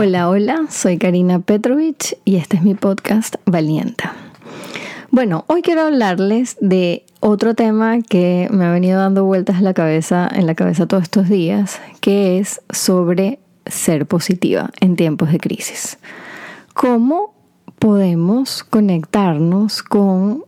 Hola, hola, soy Karina Petrovich y este es mi podcast Valienta. Bueno, hoy quiero hablarles de otro tema que me ha venido dando vueltas en la cabeza, en la cabeza todos estos días, que es sobre ser positiva en tiempos de crisis. ¿Cómo podemos conectarnos con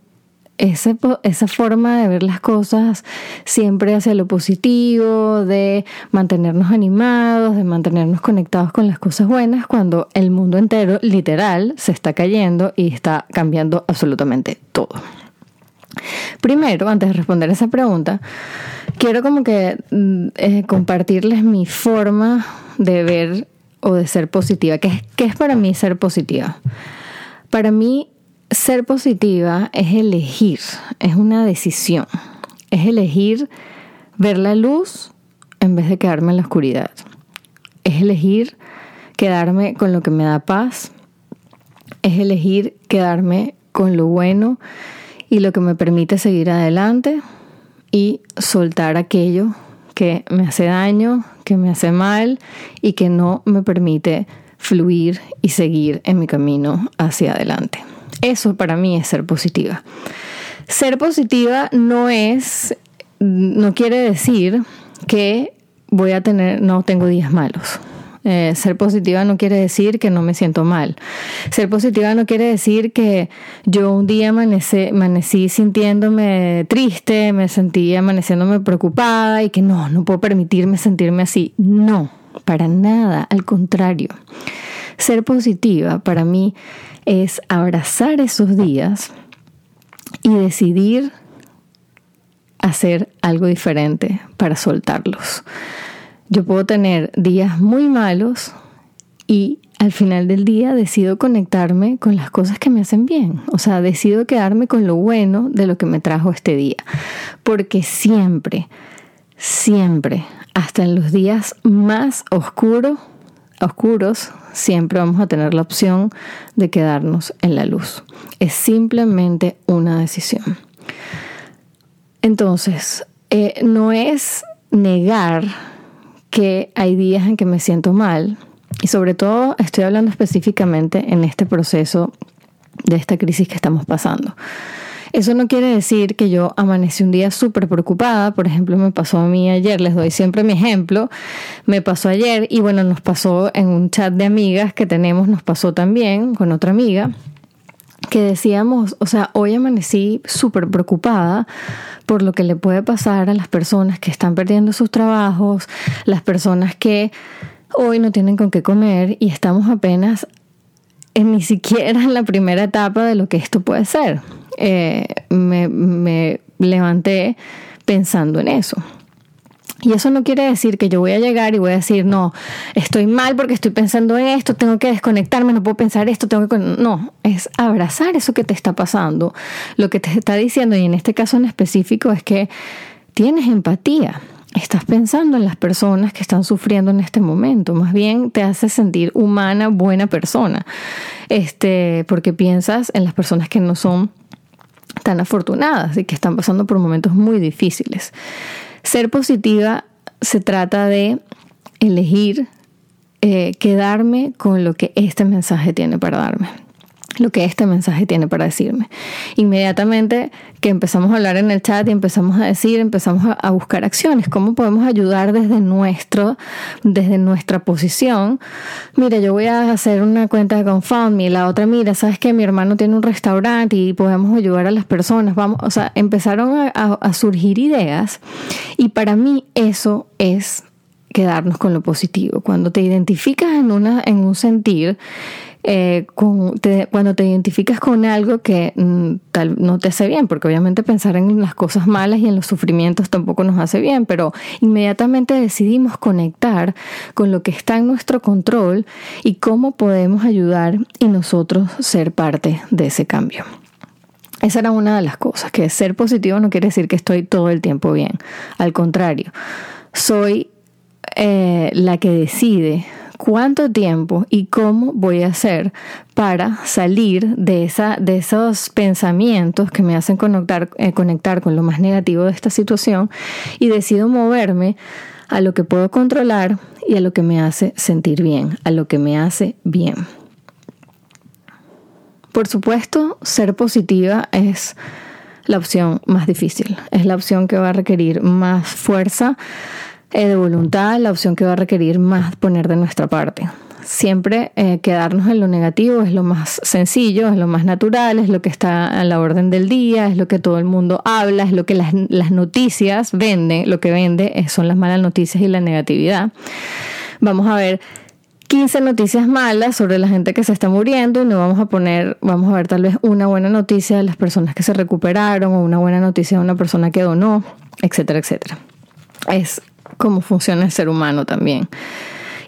esa forma de ver las cosas siempre hacia lo positivo, de mantenernos animados, de mantenernos conectados con las cosas buenas, cuando el mundo entero literal se está cayendo y está cambiando absolutamente todo. Primero, antes de responder esa pregunta, quiero como que mm, eh, compartirles mi forma de ver o de ser positiva. ¿Qué ¿Qué es para mí ser positiva? Para mí ser positiva es elegir, es una decisión, es elegir ver la luz en vez de quedarme en la oscuridad, es elegir quedarme con lo que me da paz, es elegir quedarme con lo bueno y lo que me permite seguir adelante y soltar aquello que me hace daño, que me hace mal y que no me permite fluir y seguir en mi camino hacia adelante. Eso para mí es ser positiva. Ser positiva no es, no quiere decir que voy a tener, no tengo días malos. Eh, ser positiva no quiere decir que no me siento mal. Ser positiva no quiere decir que yo un día amanecí sintiéndome triste, me sentí amaneciéndome preocupada y que no, no puedo permitirme sentirme así. No, para nada, al contrario. Ser positiva para mí es abrazar esos días y decidir hacer algo diferente para soltarlos. Yo puedo tener días muy malos y al final del día decido conectarme con las cosas que me hacen bien. O sea, decido quedarme con lo bueno de lo que me trajo este día. Porque siempre, siempre, hasta en los días más oscuros, oscuros, siempre vamos a tener la opción de quedarnos en la luz. Es simplemente una decisión. Entonces, eh, no es negar que hay días en que me siento mal, y sobre todo estoy hablando específicamente en este proceso de esta crisis que estamos pasando. Eso no quiere decir que yo amanecí un día súper preocupada, por ejemplo, me pasó a mí ayer, les doy siempre mi ejemplo, me pasó ayer y bueno, nos pasó en un chat de amigas que tenemos, nos pasó también con otra amiga que decíamos, o sea, hoy amanecí súper preocupada por lo que le puede pasar a las personas que están perdiendo sus trabajos, las personas que hoy no tienen con qué comer y estamos apenas en ni siquiera en la primera etapa de lo que esto puede ser. Eh, me, levanté pensando en eso. Y eso no quiere decir que yo voy a llegar y voy a decir, no, estoy mal porque estoy pensando en esto, tengo que desconectarme, no puedo pensar esto, tengo que... No, es abrazar eso que te está pasando. Lo que te está diciendo, y en este caso en específico, es que tienes empatía. Estás pensando en las personas que están sufriendo en este momento. Más bien te hace sentir humana, buena persona. Este, porque piensas en las personas que no son tan afortunadas y que están pasando por momentos muy difíciles. Ser positiva se trata de elegir eh, quedarme con lo que este mensaje tiene para darme lo que este mensaje tiene para decirme. Inmediatamente que empezamos a hablar en el chat y empezamos a decir, empezamos a, buscar acciones, cómo podemos ayudar desde nuestro, desde nuestra posición. Mira, yo voy a hacer una cuenta de GoFundMe, la otra, mira, sabes que mi hermano tiene un restaurante y podemos ayudar a las personas. Vamos, o sea, empezaron a, a surgir ideas y para mí eso es quedarnos con lo positivo. Cuando te identificas en, una, en un sentir, eh, cuando te identificas con algo que mm, tal, no te hace bien, porque obviamente pensar en las cosas malas y en los sufrimientos tampoco nos hace bien, pero inmediatamente decidimos conectar con lo que está en nuestro control y cómo podemos ayudar y nosotros ser parte de ese cambio. Esa era una de las cosas, que ser positivo no quiere decir que estoy todo el tiempo bien, al contrario, soy eh, la que decide cuánto tiempo y cómo voy a hacer para salir de, esa, de esos pensamientos que me hacen conectar, eh, conectar con lo más negativo de esta situación y decido moverme a lo que puedo controlar y a lo que me hace sentir bien, a lo que me hace bien. Por supuesto, ser positiva es la opción más difícil, es la opción que va a requerir más fuerza eh, de voluntad, la opción que va a requerir más poner de nuestra parte. Siempre eh, quedarnos en lo negativo es lo más sencillo, es lo más natural, es lo que está a la orden del día, es lo que todo el mundo habla, es lo que las, las noticias venden, lo que vende son las malas noticias y la negatividad. Vamos a ver 15 noticias malas sobre la gente que se está muriendo y no vamos a poner, vamos a ver tal vez una buena noticia de las personas que se recuperaron o una buena noticia de una persona que donó, etcétera, etcétera. Es como funciona el ser humano también.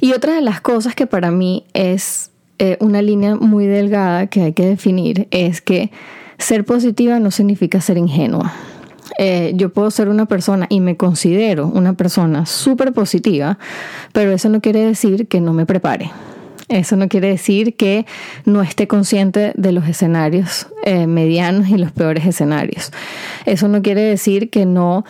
Y otra de las cosas que para mí es eh, una línea muy delgada que hay que definir es que ser positiva no significa ser ingenua. Eh, yo puedo ser una persona y me considero una persona súper positiva, pero eso no quiere decir que no me prepare. Eso no quiere decir que no esté consciente de los escenarios eh, medianos y los peores escenarios. Eso no quiere decir que no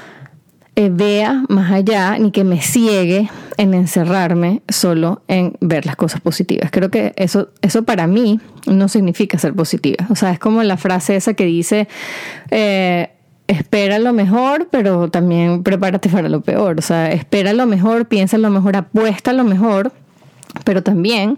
eh, vea más allá ni que me ciegue en encerrarme solo en ver las cosas positivas. Creo que eso, eso para mí no significa ser positiva. O sea, es como la frase esa que dice, espera lo mejor, pero también prepárate para lo peor. O sea, espera lo mejor, piensa lo mejor, apuesta lo mejor, pero también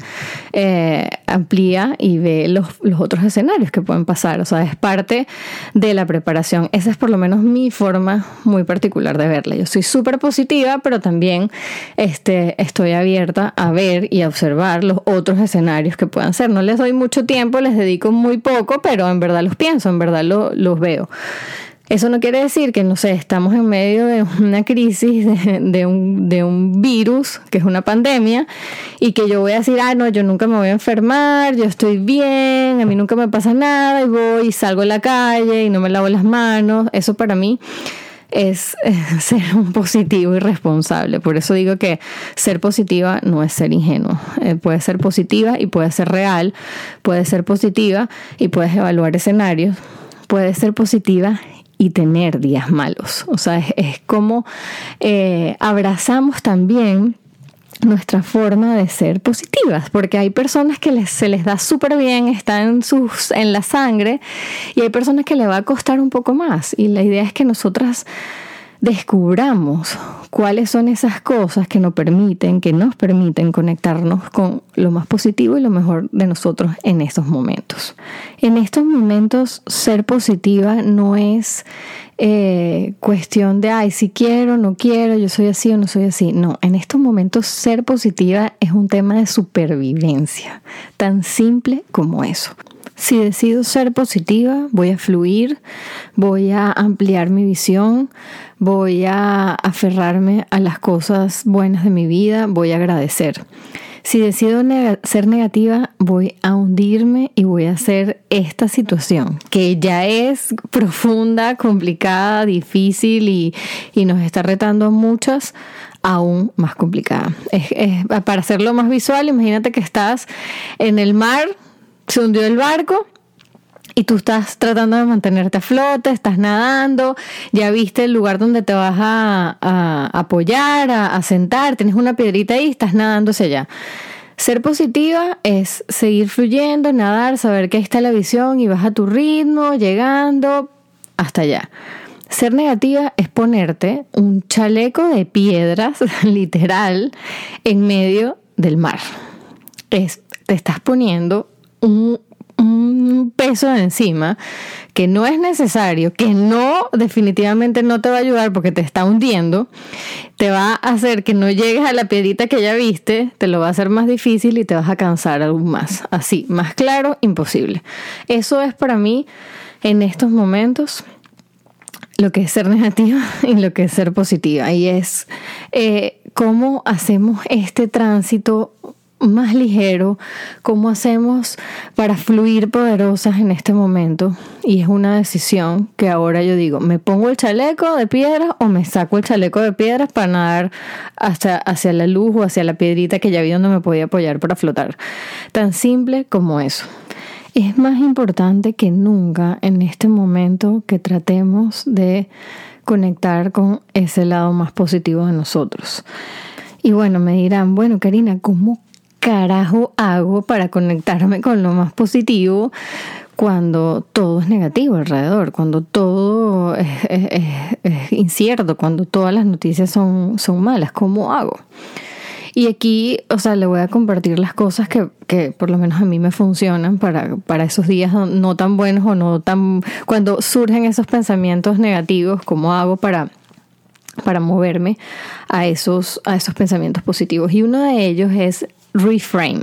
eh, amplía y ve los, otros escenarios que pueden pasar. O sea, es parte de la preparación. Esa es por lo menos mi forma muy particular de verla. Yo soy súper positiva, pero también este, estoy abierta a ver y a observar los otros escenarios que puedan ser. No les doy mucho tiempo, les dedico muy poco, pero en verdad los pienso, en verdad los veo. Eso no quiere decir que, no sé, estamos en medio de una crisis, de, un, de, un, virus, que es una pandemia, y que yo voy a decir, ah, no, yo nunca me voy a enfermar, yo estoy bien, a mí nunca me pasa nada, y voy y salgo a la calle y no me lavo las manos. Eso para mí es ser un positivo y responsable. Por eso digo que ser positiva no es ser ingenuo. Eh, puede ser positiva y puede ser real, puede ser positiva y puedes evaluar escenarios, puede ser positiva y tener días malos. O sea, es, como eh, abrazamos también nuestra forma de ser positivas, porque hay personas que se les da súper bien, están en, sus, en la sangre, y hay personas que le va a costar un poco más. Y la idea es que nosotras descubramos cuáles son esas cosas que nos permiten, que nos permiten conectarnos con lo más positivo y lo mejor de nosotros en estos momentos. En estos momentos ser positiva no es eh, cuestión de, ay, si quiero, no quiero, yo soy así o no soy así. No, en estos momentos ser positiva es un tema de supervivencia, tan simple como eso. Si decido ser positiva, voy a fluir, voy a ampliar mi visión, voy a aferrarme a las cosas buenas de mi vida, voy a agradecer. Si decido ser negativa, voy a hundirme y voy a hacer esta situación, que ya es profunda, complicada, difícil y, nos está retando a muchas, aún más complicada. para hacerlo más visual, imagínate que estás en el mar se hundió el barco y tú estás tratando de mantenerte a flote, estás nadando, ya viste el lugar donde te vas a, apoyar, a, sentar, tienes una piedrita ahí estás nadando hacia allá. Ser positiva es seguir fluyendo, nadar, saber que está la visión y vas a tu ritmo, llegando hasta allá. Ser negativa es ponerte un chaleco de piedras, literal, en medio del mar. Es, te estás poniendo un, peso de encima que no es necesario, que no definitivamente no te va a ayudar porque te está hundiendo, te va a hacer que no llegues a la piedrita que ya viste, te lo va a hacer más difícil y te vas a cansar aún más. Así, más claro, imposible. Eso es para mí en estos momentos lo que es ser negativa y lo que es ser positiva. Y es eh, cómo hacemos este tránsito más ligero, cómo hacemos para fluir poderosas en este momento. Y es una decisión que ahora yo digo, ¿me pongo el chaleco de piedra o me saco el chaleco de piedras para nadar hasta hacia la luz o hacia la piedrita que ya vi donde me podía apoyar para flotar? Tan simple como eso. Es más importante que nunca en este momento que tratemos de conectar con ese lado más positivo de nosotros. Y bueno, me dirán, bueno, Karina, ¿cómo carajo hago para conectarme con lo más positivo cuando todo es negativo alrededor, cuando todo es, incierto, cuando todas las noticias son, son malas? ¿Cómo hago? Y aquí, o sea, le voy a compartir las cosas que, que por lo menos a mí me funcionan para, para esos días no tan buenos o no tan... Cuando surgen esos pensamientos negativos, ¿cómo hago para para moverme a esos, a esos pensamientos positivos. Y uno de ellos es reframe,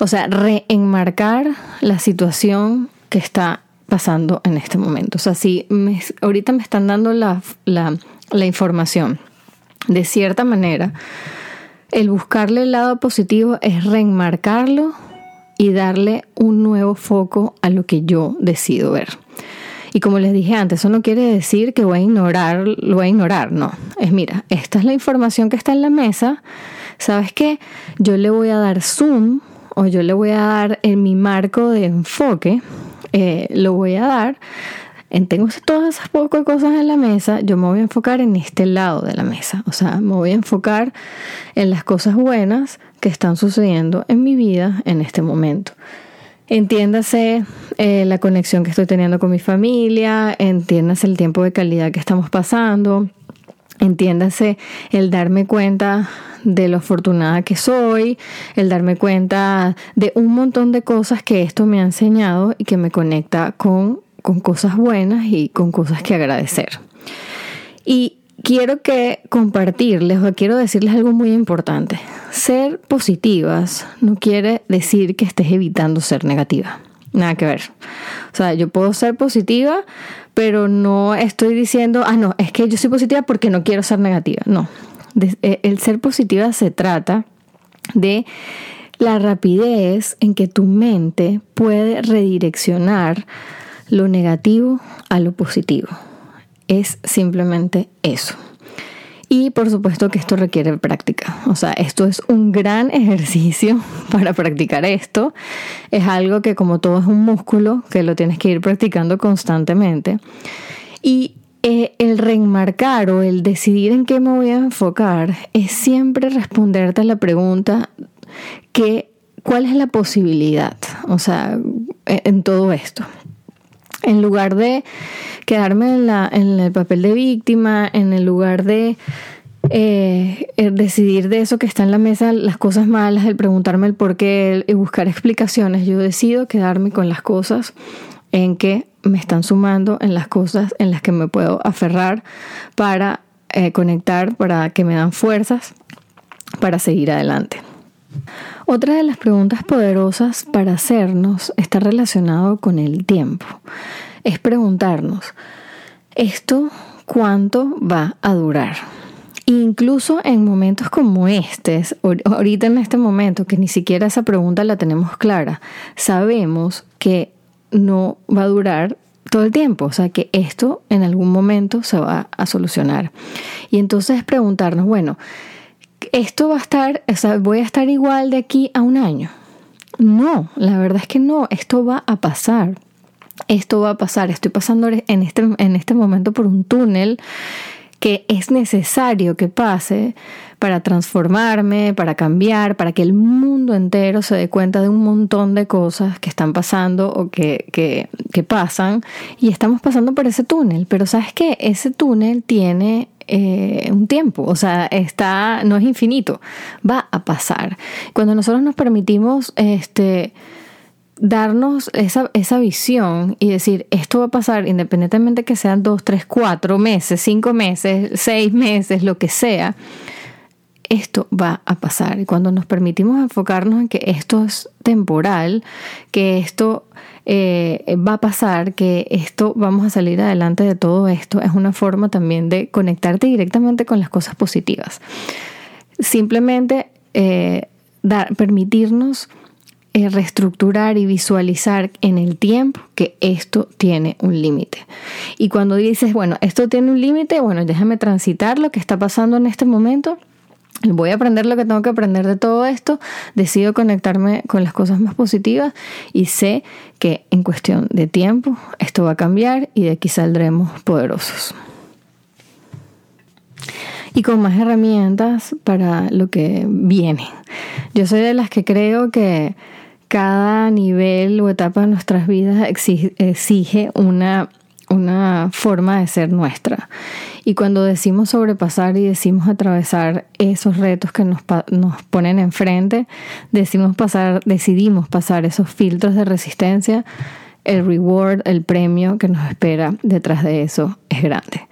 o sea, reenmarcar la situación que está pasando en este momento. O sea, si ahorita me están dando la, la, la información de cierta manera, el buscarle el lado positivo es reenmarcarlo y darle un nuevo foco a lo que yo decido ver. Y como les dije antes, eso no quiere decir que voy a ignorar, lo voy a ignorar, no. Es mira, esta es la información que está en la mesa. ¿Sabes qué? Yo le voy a dar zoom o yo le voy a dar en mi marco de enfoque, eh, lo voy a dar. Tengo todas esas pocas cosas en la mesa, yo me voy a enfocar en este lado de la mesa. O sea, me voy a enfocar en las cosas buenas que están sucediendo en mi vida en este momento. Entiéndase eh, la conexión que estoy teniendo con mi familia, entiéndase el tiempo de calidad que estamos pasando, entiéndase el darme cuenta de lo afortunada que soy, el darme cuenta de un montón de cosas que esto me ha enseñado y que me conecta con, con cosas buenas y con cosas que agradecer. Y quiero que compartirles o quiero decirles algo muy importante. Ser positivas no quiere decir que estés evitando ser negativa. Nada que ver. O sea, yo puedo ser positiva, pero no estoy diciendo, ah, no, es que yo soy positiva porque no quiero ser negativa. No. Eh, el ser positiva se trata de la rapidez en que tu mente puede redireccionar lo negativo a lo positivo. Es simplemente eso. Y por supuesto que esto requiere práctica. O sea, esto es un gran ejercicio para practicar esto. Es algo que como todo es un músculo, que lo tienes que ir practicando constantemente. Y eh, el reenmarcar o el decidir en qué me voy a enfocar es siempre responderte a la pregunta que, ¿cuál es la posibilidad? O sea, en todo esto. En lugar de quedarme en el papel de víctima, en el lugar de eh, eh, decidir de eso que está en la mesa, las cosas malas, el preguntarme el por qué y buscar explicaciones, yo decido quedarme con las cosas en que me están sumando, en las cosas en las que me puedo aferrar para eh, conectar, para que me dan fuerzas para seguir adelante. Otra de las preguntas poderosas para hacernos está relacionado con el tiempo. Es preguntarnos, ¿esto cuánto va a durar? Incluso en momentos como este, ahorita en este momento, que ni siquiera esa pregunta la tenemos clara, sabemos que no va a durar todo el tiempo, o sea que esto en algún momento se va a solucionar. Y entonces preguntarnos, bueno, esto va a estar, o sea, voy a estar igual de aquí a un año. No, la verdad es que no, esto va a pasar. Esto va a pasar. Estoy pasando en este, en este momento por un túnel que es necesario que pase para transformarme, para cambiar, para que el mundo entero se dé cuenta de un montón de cosas que están pasando o que, que, pasan y estamos pasando por ese túnel. Pero sabes que ese túnel tiene eh, un tiempo, o sea, está, no es infinito, va a pasar. Cuando nosotros nos permitimos este, darnos esa, esa visión y decir, esto va a pasar independientemente que sean dos, tres, cuatro meses, cinco meses, seis meses, lo que sea, esto va a pasar. Y cuando nos permitimos enfocarnos en que esto es temporal, que esto eh, va a pasar, que esto vamos a salir adelante de todo esto, es una forma también de conectarte directamente con las cosas positivas. Simplemente eh, dar, permitirnos reestructurar y visualizar en el tiempo que esto tiene un límite. Y cuando dices, bueno, esto tiene un límite, bueno, déjame transitar lo que está pasando en este momento voy a aprender lo que tengo que aprender de todo esto, decido conectarme con las cosas más positivas y sé que en cuestión de tiempo esto va a cambiar y de aquí saldremos poderosos. y con más herramientas para lo que viene. Yo soy de las que creo que cada nivel o etapa de nuestras vidas exige, una, una forma de ser nuestra. Y cuando decimos sobrepasar y decimos atravesar esos retos que nos, nos ponen enfrente, decimos pasar, decidimos pasar esos filtros de resistencia, el reward, el premio que nos espera detrás de eso es grande.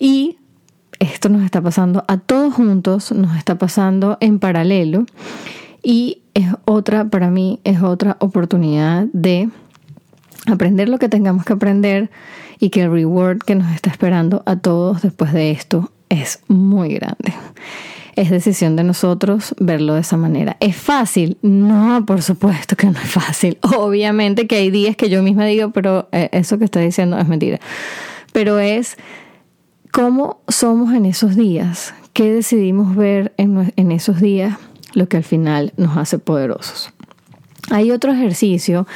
Y esto nos está pasando a todos juntos, nos está pasando en paralelo y es otra, para mí, es otra oportunidad de aprender lo que tengamos que aprender y que el reward que nos está esperando a todos después de esto es muy grande. Es decisión de nosotros verlo de esa manera. ¿Es fácil? No, por supuesto que no es fácil. Obviamente que hay días que yo misma digo, pero eh, eso que está diciendo es mentira. Pero es cómo somos en esos días, qué decidimos ver en, en esos días lo que al final nos hace poderosos. Hay otro ejercicio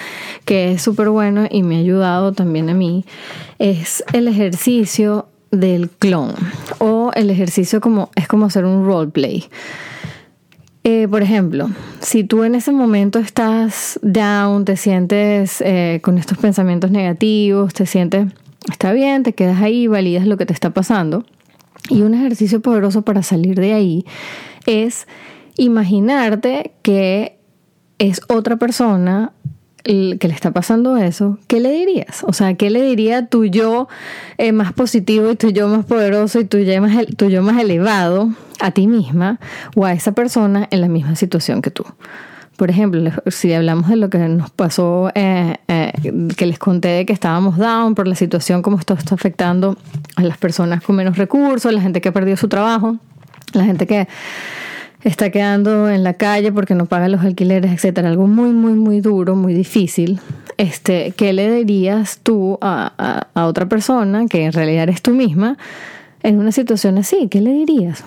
que es súper bueno y me ha ayudado también a mí, es el ejercicio del clon o el ejercicio como es como hacer un roleplay. Eh, por ejemplo, si tú en ese momento estás down, te sientes eh, con estos pensamientos negativos, te sientes, está bien, te quedas ahí, validas lo que te está pasando. Y un ejercicio poderoso para salir de ahí es imaginarte que es otra persona que le está pasando eso, ¿qué le dirías? O sea, ¿qué le diría tu yo eh, más positivo y tu yo más poderoso y tu yo más, yo más elevado a ti misma o a esa persona en la misma situación que tú? Por ejemplo, si hablamos de lo que nos pasó, eh, eh, que les conté de que estábamos down por la situación, cómo esto está afectando a las personas con menos recursos, la gente que ha perdido su trabajo, la gente que está quedando en la calle porque no paga los alquileres, etcétera, algo muy, muy, muy duro, muy difícil, este, ¿qué le dirías tú a, a, otra persona que en realidad eres tú misma en una situación así? ¿Qué le dirías?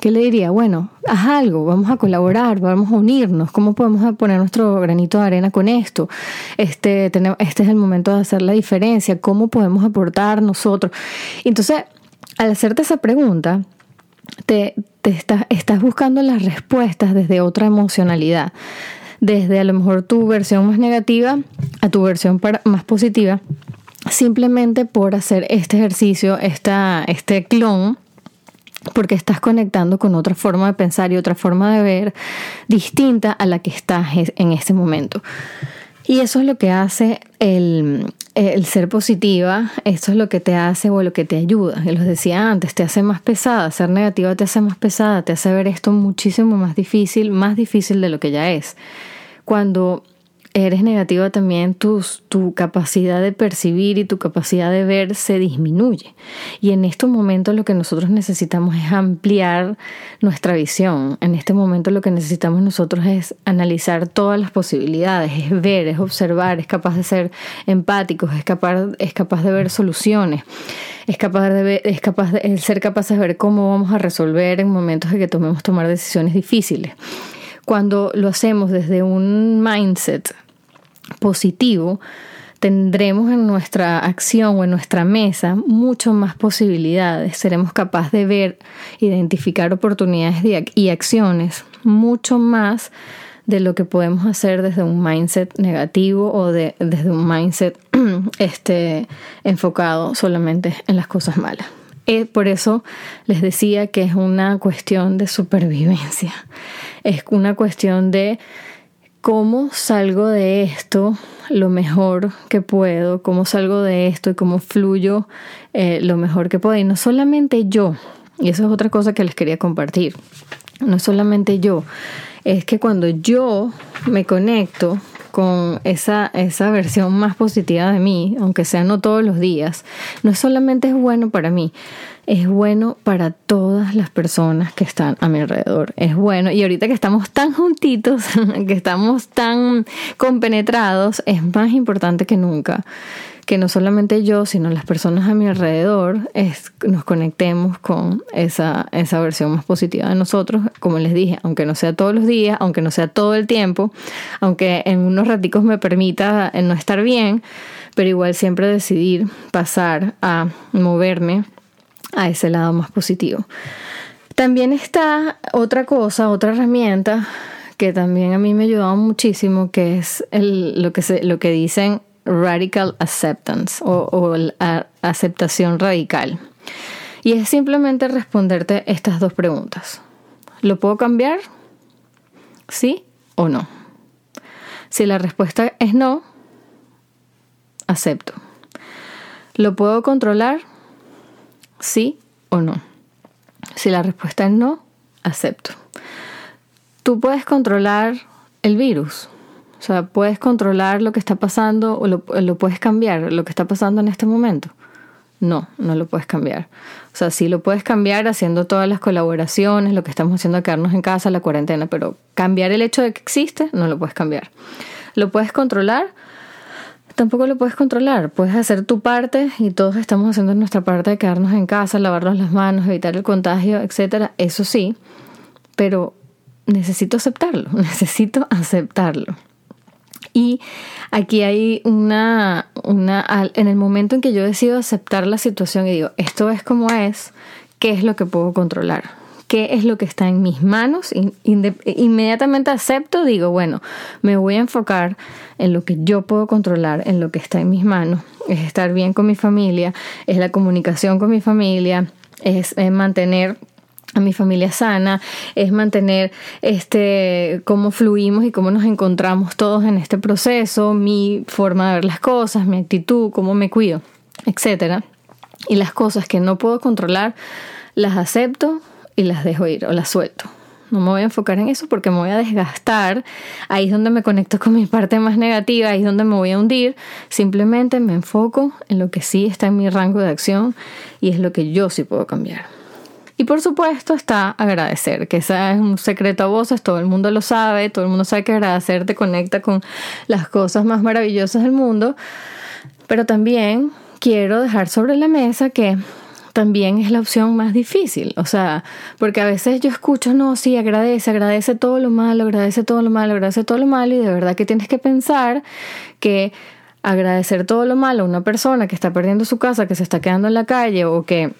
¿Qué le diría? Bueno, haz algo, vamos a colaborar, vamos a unirnos, ¿cómo podemos poner nuestro granito de arena con esto? Este, tenemos, este es el momento de hacer la diferencia, ¿cómo podemos aportar nosotros? Entonces, al hacerte esa pregunta, te, estás buscando las respuestas desde otra emocionalidad, desde a lo mejor tu versión más negativa a tu versión más positiva, simplemente por hacer este ejercicio, esta, este clon, porque estás conectando con otra forma de pensar y otra forma de ver distinta a la que estás en este momento. Y eso es lo que hace el, ser positiva, eso es lo que te hace o lo que te ayuda. Y los decía antes, te hace más pesada, ser negativa te hace más pesada, te hace ver esto muchísimo más difícil, más difícil de lo que ya es. Cuando eres negativa también tu capacidad de percibir y tu capacidad de ver se disminuye. Y en estos momentos lo que nosotros necesitamos es ampliar nuestra visión. En este momento lo que necesitamos nosotros es analizar todas las posibilidades, es ver, es observar, es capaz de ser empáticos, es capaz, es capaz de ver soluciones. Es capaz, de es capaz de ser capaz de ver cómo vamos a resolver en momentos en que tomemos tomar decisiones difíciles cuando lo hacemos desde un mindset positivo, tendremos en nuestra acción o en nuestra mesa mucho más posibilidades. Seremos capaces de ver, identificar oportunidades y acciones mucho más de lo que podemos hacer desde un mindset negativo o de, desde un mindset este, enfocado solamente en las cosas malas. Eh, por eso les decía que es una cuestión de supervivencia, es una cuestión de cómo salgo de esto lo mejor que puedo, cómo salgo de esto y cómo fluyo eh, lo mejor que puedo. Y no solamente yo, y eso es otra cosa que les quería compartir, no solamente yo, es que cuando yo me conecto con esa, esa versión más positiva de mí, aunque sea no todos los días, no solamente es bueno para mí, es bueno para todas las personas que están a mi alrededor. Es bueno. Y ahorita que estamos tan juntitos, que estamos tan compenetrados, es más importante que nunca que no solamente yo, sino las personas a mi alrededor es, nos conectemos con esa, esa versión más positiva de nosotros. Como les dije, aunque no sea todos los días, aunque no sea todo el tiempo, aunque en unos raticos me permita no estar bien, pero igual siempre decidir pasar a moverme a ese lado más positivo. También está otra cosa, otra herramienta que también a mí me ha ayudado muchísimo, que es lo, que se, lo que dicen radical acceptance o, la aceptación radical. Y es simplemente responderte estas dos preguntas. ¿Lo puedo cambiar? ¿Sí o no? Si la respuesta es no, acepto. ¿Lo puedo controlar? ¿Sí o no? Si la respuesta es no, acepto. Tú puedes controlar el virus. O sea, puedes controlar lo que está pasando o lo, lo puedes cambiar, lo que está pasando en este momento. No, no lo puedes cambiar. O sea, sí lo puedes cambiar haciendo todas las colaboraciones, lo que estamos haciendo, quedarnos en casa, la cuarentena, pero cambiar el hecho de que existe, no lo puedes cambiar. ¿Lo puedes controlar? Tampoco lo puedes controlar. Puedes hacer tu parte y todos estamos haciendo nuestra parte de quedarnos en casa, lavarnos las manos, evitar el contagio, etc. Eso sí, pero necesito aceptarlo, necesito aceptarlo. Y aquí hay una, una, en el momento en que yo decido aceptar la situación y digo, esto es como es, ¿qué es lo que puedo controlar? ¿Qué es lo que está en mis manos? Inmediatamente acepto, digo, bueno, me voy a enfocar en lo que yo puedo controlar, en lo que está en mis manos. Es estar bien con mi familia, es la comunicación con mi familia, es mantener a mi familia sana, es mantener este cómo fluimos y cómo nos encontramos todos en este proceso, mi forma de ver las cosas, mi actitud, cómo me cuido, etcétera. Y las cosas que no puedo controlar, las acepto y las dejo ir o las suelto. No me voy a enfocar en eso porque me voy a desgastar. Ahí es donde me conecto con mi parte más negativa, ahí es donde me voy a hundir. Simplemente me enfoco en lo que sí está en mi rango de acción y es lo que yo sí puedo cambiar. Y por supuesto está agradecer, que ese es un secreto a voces, todo el mundo lo sabe, todo el mundo sabe que agradecer te conecta con las cosas más maravillosas del mundo, pero también quiero dejar sobre la mesa que también es la opción más difícil, o sea, porque a veces yo escucho, no, sí, agradece, agradece todo lo malo, agradece todo lo malo, agradece todo lo malo y de verdad que tienes que pensar que agradecer todo lo malo a una persona que está perdiendo su casa, que se está quedando en la calle o que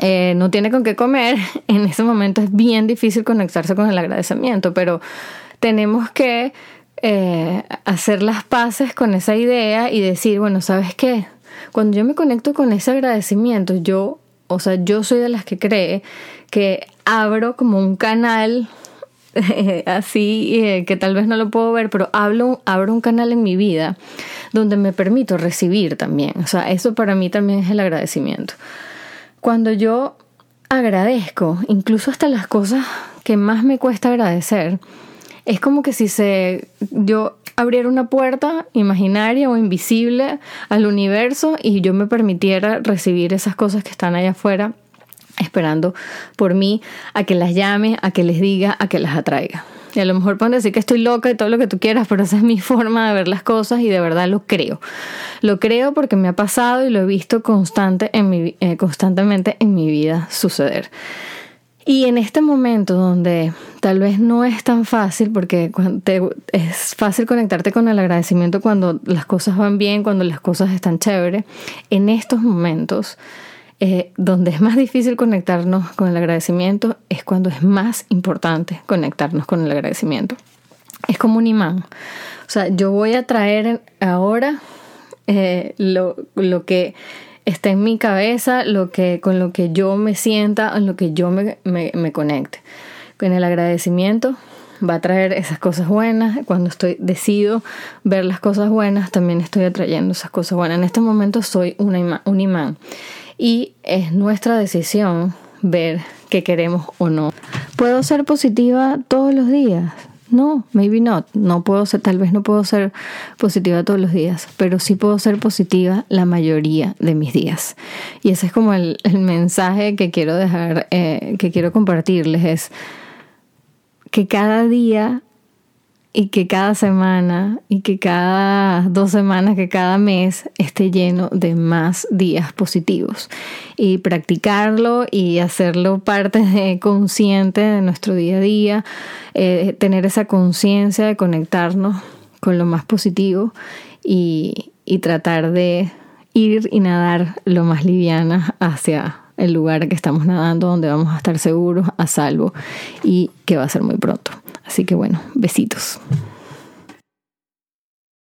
eh, no tiene con qué comer, en ese momento es bien difícil conectarse con el agradecimiento, pero tenemos que eh, hacer las paces con esa idea y decir, bueno, ¿sabes qué? Cuando yo me conecto con ese agradecimiento, yo, o sea, yo soy de las que cree que abro como un canal así, eh, que tal vez no lo puedo ver, pero hablo, abro un canal en mi vida donde me permito recibir también. O sea, eso para mí también es el agradecimiento. Cuando yo agradezco, incluso hasta las cosas que más me cuesta agradecer, es como que si se yo abriera una puerta imaginaria o invisible al universo y yo me permitiera recibir esas cosas que están allá afuera esperando por mí a que las llame, a que les diga, a que las atraiga. Y a lo mejor pueden decir que estoy loca y todo lo que tú quieras, pero esa es mi forma de ver las cosas y de verdad lo creo. Lo creo porque me ha pasado y lo he visto constante en mi, eh, constantemente en mi vida suceder. Y en este momento donde tal vez no es tan fácil, porque es fácil conectarte con el agradecimiento cuando las cosas van bien, cuando las cosas están chévere, en estos momentos eh, donde es más difícil conectarnos con el agradecimiento es cuando es más importante conectarnos con el agradecimiento. Es como un imán. O sea, yo voy a traer ahora eh, lo, que está en mi cabeza, lo que, con lo que yo me sienta, en lo que yo me, me, me conecte. Con el agradecimiento va a traer esas cosas buenas. Cuando estoy decido ver las cosas buenas, también estoy atrayendo esas cosas buenas. En este momento soy una un imán y es nuestra decisión ver qué queremos o no. ¿Puedo ser positiva todos los días? No, maybe not. No puedo ser, tal vez no puedo ser positiva todos los días, pero sí puedo ser positiva la mayoría de mis días. Y ese es como el, mensaje que quiero dejar, eh, que quiero compartirles, es que cada día y que cada semana y que cada dos semanas, que cada mes esté lleno de más días positivos. Y practicarlo y hacerlo parte consciente de nuestro día a día, eh, tener esa conciencia de conectarnos con lo más positivo y, y tratar de ir y nadar lo más liviana hacia el lugar que estamos nadando, donde vamos a estar seguros, a salvo y que va a ser muy pronto. Así que bueno, besitos.